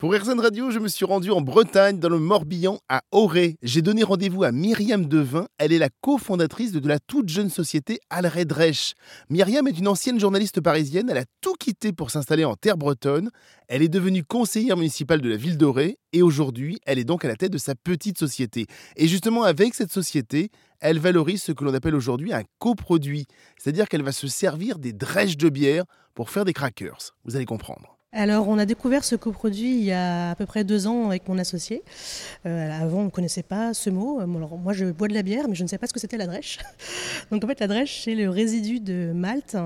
Pour RZN Radio, je me suis rendu en Bretagne, dans le Morbihan, à Auray. J'ai donné rendez-vous à Myriam Devin. Elle est la cofondatrice de la toute jeune société Alredresch. Myriam est une ancienne journaliste parisienne. Elle a tout quitté pour s'installer en terre bretonne. Elle est devenue conseillère municipale de la ville d'Auray et aujourd'hui, elle est donc à la tête de sa petite société. Et justement, avec cette société, elle valorise ce que l'on appelle aujourd'hui un coproduit, c'est-à-dire qu'elle va se servir des drèches de bière pour faire des crackers. Vous allez comprendre. Alors, on a découvert ce coproduit il y a à peu près deux ans avec mon associé. Euh, avant, on ne connaissait pas ce mot. Alors, moi, je bois de la bière, mais je ne sais pas ce que c'était la drèche. Donc, en fait, la drèche, c'est le résidu de malt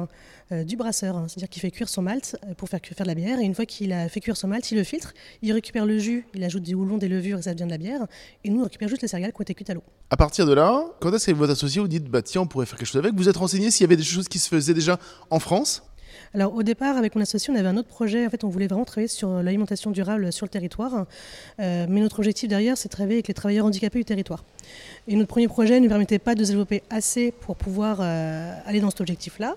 euh, du brasseur. Hein. C'est-à-dire qu'il fait cuire son malt euh, pour faire, faire de la bière. Et une fois qu'il a fait cuire son malt, il le filtre, il récupère le jus, il ajoute des houblons, des levures, et ça devient de la bière. Et nous, on récupère juste les céréales qui ont été cuites à l'eau. À partir de là, quand est-ce que votre associé vous dites, bah tiens, on pourrait faire quelque chose avec Vous êtes renseigné s'il y avait des choses qui se faisaient déjà en France? Alors au départ, avec mon associé, on avait un autre projet. En fait, on voulait vraiment travailler sur l'alimentation durable sur le territoire. Euh, mais notre objectif derrière, c'est de travailler avec les travailleurs handicapés du territoire. Et notre premier projet ne permettait pas de se développer assez pour pouvoir euh, aller dans cet objectif-là.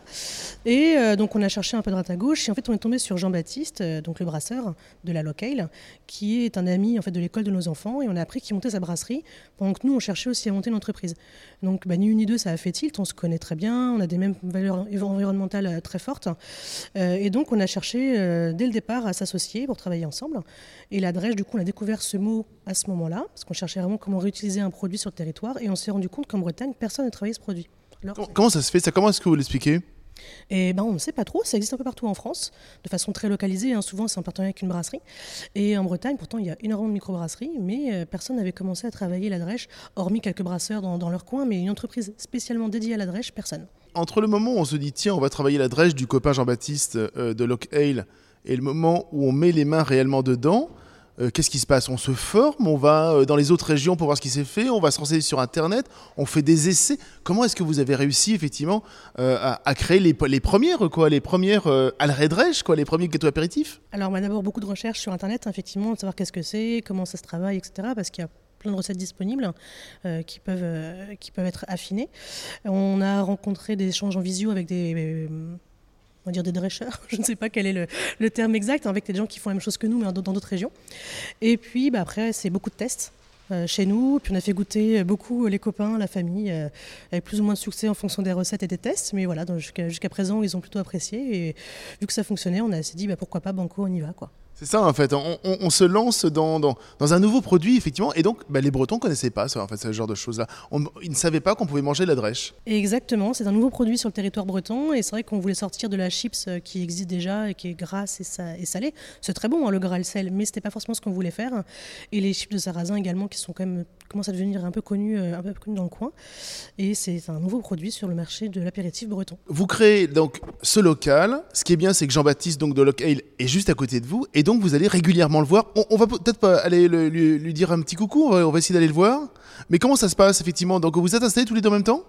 Et euh, donc on a cherché un peu droite à gauche. Et en fait, on est tombé sur Jean-Baptiste, donc le brasseur de la Locale, qui est un ami en fait de l'école de nos enfants. Et on a appris qu'il montait sa brasserie pendant que nous, on cherchait aussi à monter l'entreprise. Donc bah, ni une ni deux, ça a fait tilt. On se connaît très bien. On a des mêmes valeurs environnementales très fortes. Euh, et donc, on a cherché euh, dès le départ à s'associer pour travailler ensemble. Et la drèche, du coup, on a découvert ce mot à ce moment-là, parce qu'on cherchait vraiment comment réutiliser un produit sur le territoire. Et on s'est rendu compte qu'en Bretagne, personne n'a travaillé ce produit. comment ça se fait ça? Comment est-ce que vous l'expliquez? Et ben, on ne sait pas trop, ça existe un peu partout en France, de façon très localisée, hein. souvent c'est en partenariat avec une brasserie. Et en Bretagne, pourtant, il y a énormément de microbrasseries, mais euh, personne n'avait commencé à travailler la drèche, hormis quelques brasseurs dans, dans leur coin, mais une entreprise spécialement dédiée à la drèche, personne entre le moment où on se dit tiens, on va travailler la drèche du copain Jean-Baptiste euh, de Lock Hale et le moment où on met les mains réellement dedans, euh, qu'est-ce qui se passe? On se forme, on va euh, dans les autres régions pour voir ce qui s'est fait, on va se renseigner sur Internet, on fait des essais. Comment est-ce que vous avez réussi effectivement à, créer les, premières, quoi, les premières Alredrèche, quoi, les premiers gâteaux apéritifs? Alors, on a d'abord beaucoup de recherches sur Internet, effectivement, de savoir qu'est-ce que c'est, comment ça se travaille, etc. Parce qu'il y a plein de recettes disponibles euh, qui, peuvent, euh, qui peuvent être affinées. On a rencontré des échanges en visio avec des euh, on va dire des dresseurs, je ne sais pas quel est le, terme exact, avec des gens qui font la même chose que nous, mais dans d'autres régions. Et puis bah, après, c'est beaucoup de tests. chez nous, puis on a fait goûter beaucoup les copains, la famille, avec plus ou moins de succès en fonction des recettes et des tests, mais voilà, jusqu'à présent, ils ont plutôt apprécié, et vu que ça fonctionnait, on s'est dit, bah, pourquoi pas, Banco, on y va, quoi. C'est ça en fait, on, se lance dans, dans, un nouveau produit effectivement, et donc bah, les Bretons ne connaissaient pas ça, en fait, ce genre de choses-là. Ils ne savaient pas qu'on pouvait manger la drèche. Exactement, c'est un nouveau produit sur le territoire breton, et c'est vrai qu'on voulait sortir de la chips euh, qui existe déjà et qui est grasse et, salée. C'est très bon hein, le gras le sel, mais c'était pas forcément ce qu'on voulait faire. Et les chips de sarrasin également qui sont quand même commencent à devenir un peu connus, euh, un peu connus dans le coin. Et c'est un nouveau produit sur le marché de l'apéritif breton. Vous créez donc ce local. Ce qui est bien, c'est que Jean-Baptiste donc de Lock Ale est juste à côté de vous, et donc vous allez régulièrement le voir. On, va peut-être pas aller lui, dire un petit coucou, on va, essayer d'aller le voir. Mais comment ça se passe effectivement? Donc vous êtes installés tous les deux en même temps?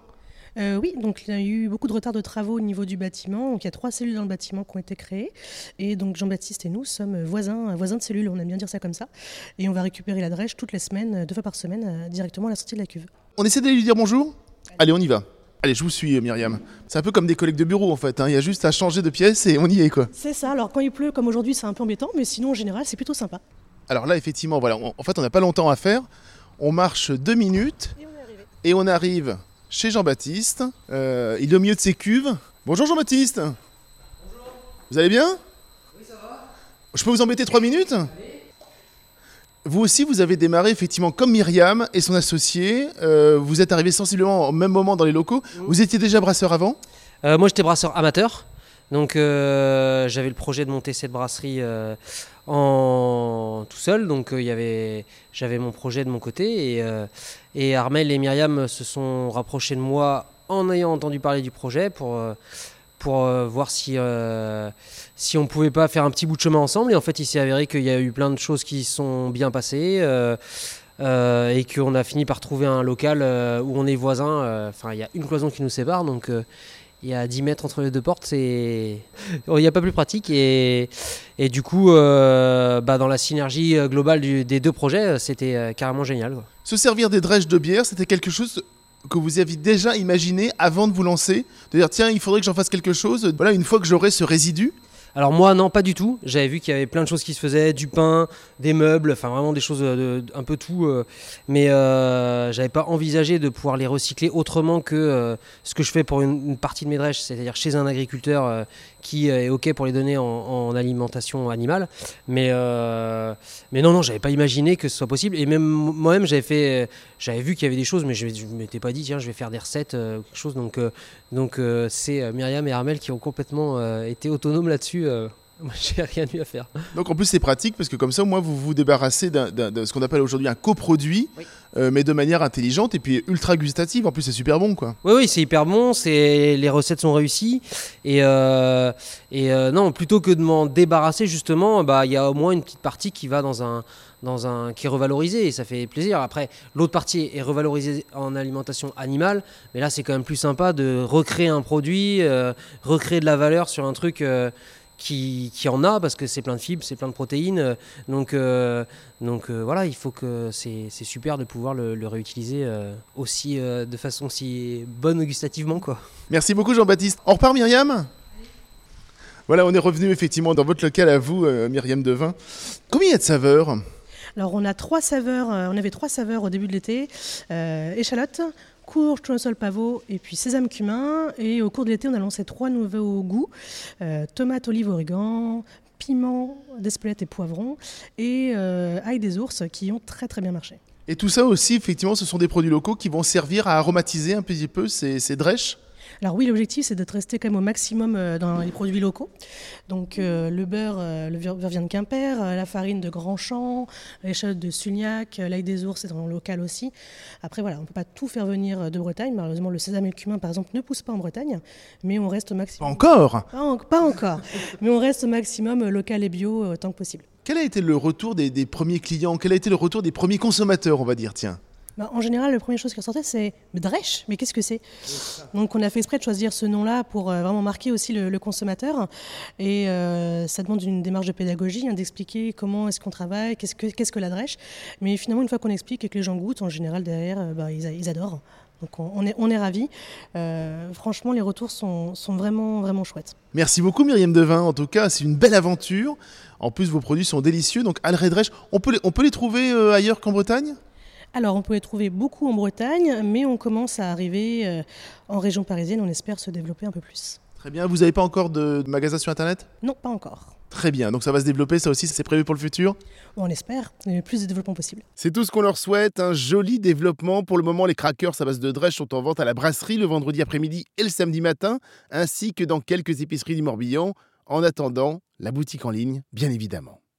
Euh, oui, donc il y a eu beaucoup de retard de travaux au niveau du bâtiment. Donc il y a trois cellules dans le bâtiment qui ont été créées. Et donc Jean-Baptiste et nous sommes voisins, voisins de cellules, on aime bien dire ça comme ça. Et on va récupérer la drèche toutes les semaines, deux fois par semaine, euh, directement à la sortie de la cuve. On essaie d'aller lui dire bonjour? Allez, on y va. Allez, je vous suis, Myriam. C'est un peu comme des collègues de bureau, en fait. Hein. Il y a juste à changer de pièce et on y est, quoi. C'est ça. Alors, quand il pleut, comme aujourd'hui, c'est un peu embêtant, mais sinon, en général, c'est plutôt sympa. Alors là, effectivement, voilà. en fait, on n'a pas longtemps à faire. On marche deux minutes et on, arrive chez Jean-Baptiste. Euh, il est au milieu de ses cuves. Bonjour, Jean-Baptiste. Bonjour. Vous allez bien? Oui, ça va. Je peux vous embêter trois minutes? Vous aussi, vous avez démarré effectivement comme Myriam et son associé. Euh, vous êtes arrivé sensiblement au même moment dans les locaux. Mmh. Vous étiez déjà brasseur avant? Euh, Moi, j'étais brasseur amateur. Donc, euh, j'avais le projet de monter cette brasserie en tout seul. Donc, il y avait, j'avais mon projet de mon côté. Et, et Armel et Myriam se sont rapprochés de moi en ayant entendu parler du projet pour pour euh, voir si, euh, si on pouvait pas faire un petit bout de chemin ensemble. Et en fait, il s'est avéré qu'il y a eu plein de choses qui sont bien passées euh, et qu'on a fini par trouver un local où on est voisins. Enfin, il y a une cloison qui nous sépare, donc il y a 10 mètres entre les deux portes. Il n'y a pas plus pratique. Et, et du coup, bah, dans la synergie globale des deux projets, c'était carrément génial. Se servir des drèches de bière, c'était quelque chose que vous aviez déjà imaginé avant de vous lancer De dire, tiens, il faudrait que j'en fasse quelque chose, voilà, une fois que j'aurai ce résidu Alors moi non pas du tout. J'avais vu qu'il y avait plein de choses qui se faisaient, du pain, des meubles, enfin vraiment des choses de, un peu tout. euh, mais euh, j'avais pas envisagé de pouvoir les recycler autrement que euh, ce que je fais pour une, partie de mes drèches, c'est-à-dire chez un agriculteur euh, qui euh, est ok pour les donner en, en alimentation animale. Mais euh, mais non non j'avais pas imaginé que ce soit possible. Et même moi-même j'avais fait, j'avais vu qu'il y avait des choses, mais je, je m'étais pas dit tiens je vais faire des recettes euh, quelque chose. Donc euh, donc euh, c'est euh, Myriam et Armel qui ont complètement euh, été autonomes là-dessus. Moi, j'ai rien eu à faire. Donc en plus c'est pratique parce que comme ça au moins vous vous débarrassez de ce qu'on appelle aujourd'hui un coproduit, Oui. euh, mais de manière intelligente et puis ultra gustative. En plus c'est super bon quoi. Oui, oui, c'est hyper bon. C'est les recettes sont réussies et euh, et euh, non, plutôt que de m'en débarrasser justement, bah il y a au moins une petite partie qui va dans un dans un qui est revalorisée et ça fait plaisir. Après, l'autre partie est revalorisée en alimentation animale, mais là c'est quand même plus sympa de recréer un produit, euh, recréer de la valeur sur un truc. Qui, qui en a parce que c'est plein de fibres, c'est plein de protéines. Donc, euh, donc euh, voilà, il faut que c'est c'est super de pouvoir le, le réutiliser euh, aussi euh, de façon si bonne gustativement quoi. Merci beaucoup Jean-Baptiste. On repart Myriam? Voilà, on est revenu effectivement dans votre local à vous, euh, Myriam Devin. Combien il y a de saveurs? Alors on a trois saveurs, on avait trois saveurs au début de l'été, euh, échalote, courge, tournesol pavot et puis sésame cumin. Et au cours de l'été, on a lancé trois nouveaux goûts, euh, tomate, olive, origan, piment, d'espelette et poivron et euh, ail des ours qui ont très très bien marché. Et tout ça aussi, effectivement, ce sont des produits locaux qui vont servir à aromatiser un petit peu ces, ces. Alors oui, l'objectif c'est de rester quand même au maximum euh, dans les produits locaux. Donc euh, le beurre, euh, le beurre vient de Quimper, la farine de Grandchamp, l'échalote de Sulniac, l'ail des ours c'est en local aussi. Après voilà, on ne peut pas tout faire venir de Bretagne. Malheureusement, le sésame et le cumin par exemple ne poussent pas en Bretagne, mais on reste au Pas maximum. encore Pas, en- pas encore, mais on reste au maximum local et bio autant que possible. Quel a été le retour des, des premiers clients? Quel a été le retour des premiers consommateurs, on va dire, tiens? Bah, en général, la première chose qui ressortait, c'est Dresch, mais qu'est-ce que c'est? Donc, on a fait exprès de choisir ce nom-là pour euh, vraiment marquer aussi le, consommateur. Et euh, ça demande une démarche de pédagogie, hein, d'expliquer comment est-ce qu'on travaille, qu'est-ce que, la Dresch. Mais finalement, une fois qu'on explique et que les gens goûtent, en général, derrière, euh, bah, ils, adorent. Donc, on, est, ravis. Franchement, les retours sont, vraiment, vraiment chouettes. Merci beaucoup Myriam Devin, en tout cas c'est une belle aventure. En plus vos produits sont délicieux, donc Alred Drèche, on peut les, trouver ailleurs qu'en Bretagne? Alors, on peut les trouver beaucoup en Bretagne, mais on commence à arriver euh, en région parisienne. On espère se développer un peu plus. Très bien, vous n'avez pas encore de, magasin sur Internet? Non, pas encore. Très bien, donc ça va se développer, ça aussi c'est prévu pour le futur? On espère, il y a le plus de développement possible. C'est tout ce qu'on leur souhaite, un joli développement. Pour le moment, les crackers à base de drèche sont en vente à la brasserie le vendredi après-midi et le samedi matin, ainsi que dans quelques épiceries du Morbihan. En attendant, la boutique en ligne, bien évidemment.